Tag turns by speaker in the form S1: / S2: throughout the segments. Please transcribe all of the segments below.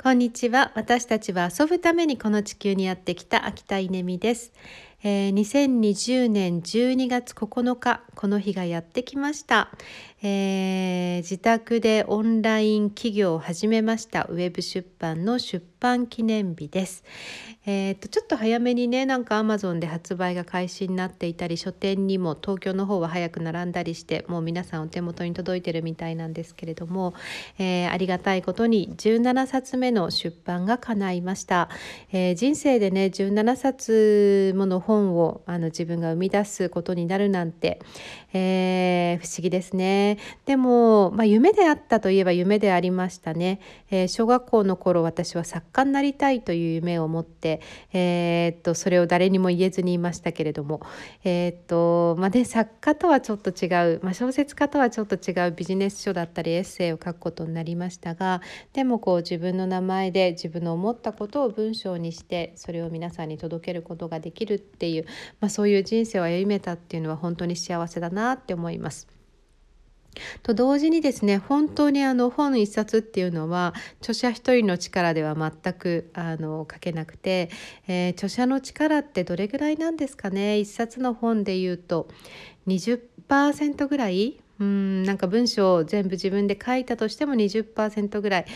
S1: こんにちは。私たちは遊ぶためにこの地球にやってきた秋田稲美です。えー、2020年12月9日、この日がやってきました。えー、自宅でオンライン企業を始めましたウェブ出版の出版記念日です。えー、とちょっと早めにねなんかアマゾンで発売が開始になっていたり書店にも東京の方は早く並んだりしてもう皆さんお手元に届いてるみたいなんですけれども、えー、ありがたいことに17冊目の出版が叶いました、えー、人生でね17冊もの本をあの自分が生み出すことになるなんて、え不思議ですね。でも、まあ、夢であったといえば夢でありましたね、え小学校の頃私は作家になりたいという夢を持ってえー、っとそれを誰にも言えずにいましたけれども、えー、っとまあね、作家とはちょっと違う、まあ、小説家とはちょっと違うビジネス書だったりエッセイを書くことになりましたがでもこう自分の名前で自分の思ったことを文章にしてそれを皆さんに届けることができるっていう、まあ、そういう人生を歩めたっていうのは本当に幸せだなって思います。と同時にですね本当にあの本一冊っていうのは著者一人の力では全くあの書けなくて、えー、著者の力ってどれぐらいなんですかね？一冊の本でいうと20%ぐらいうんなんか文章を全部自分で書いたとしても20%ぐらい。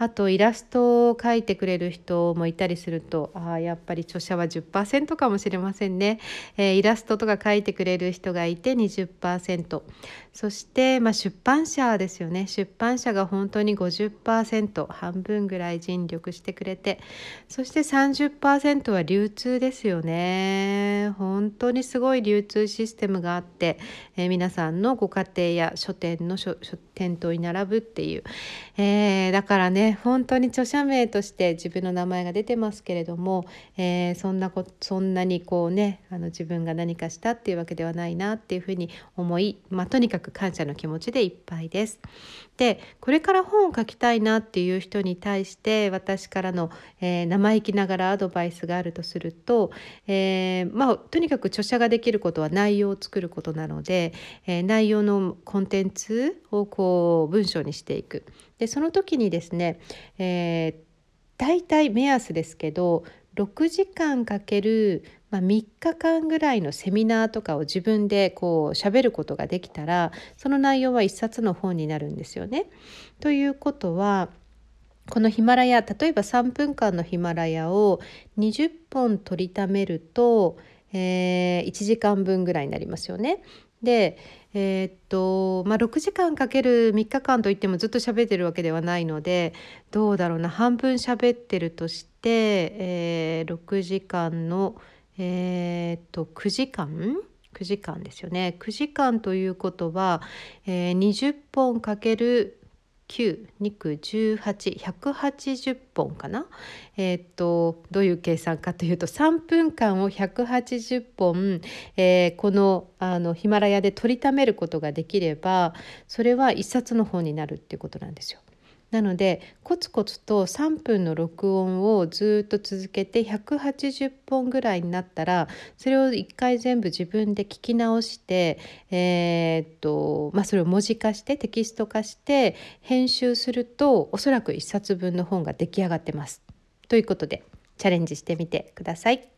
S1: あとイラストを描いてくれる人もいたりするとあやっぱり著者は10%かもしれませんね、えー、イラストとか描いてくれる人がいて20%そして、まあ、出版社ですよね。出版社が本当に50%半分ぐらい尽力してくれて。そして30%は流通ですよね。本当にすごい流通システムがあって、えー、皆さんのご家庭庭や書店の書店頭に並ぶっていう、えー、だからね本当に著者名として自分の名前が出てますけれども、えー、そんなこそんなにこうねあの自分が何かしたっていうわけではないなっていうふうに思い、まあ、とにかく感謝の気持ちでいっぱいです。でこれから本を書きたいなっていう人に対して私からの、えー、生意気ながらアドバイスがあるとすると、えー、まあ、とにかく著者ができることは内容を作ることなので、えー、内容のコンテンツをこう文章にしていく。でその時にですね、えー、大体目安ですけど6時間かける、まあ、3日間ぐらいのセミナーとかを自分でこう喋ることができたらその内容は1冊の本になるんですよね。ということはこのヒマラヤ例えば3分間のヒマラヤを20本取りためると、えー、1時間分ぐらいになりますよね。でえー、っとまあ6時間かける3日間といってもずっと喋ってるわけではないのでどうだろうな。半分喋ってるとして、えー、6時間のえー、っと9時間？9時間ですよね。9時間ということは、えー、20本かける9肉18180本かな？えー、っとどういう計算かというと3分間を180本、えー、このあのヒマラヤで取りためることができればそれは1冊の本になるっていうことなんですよ。なのでコツコツと3分の録音をずっと続けて180本ぐらいになったらそれを一回全部自分で聞き直して、えー、っとまあ、それを文字化してテキスト化して編集するとおそらく1冊分の本が出来上がってます。ということでチャレンジしてみてください。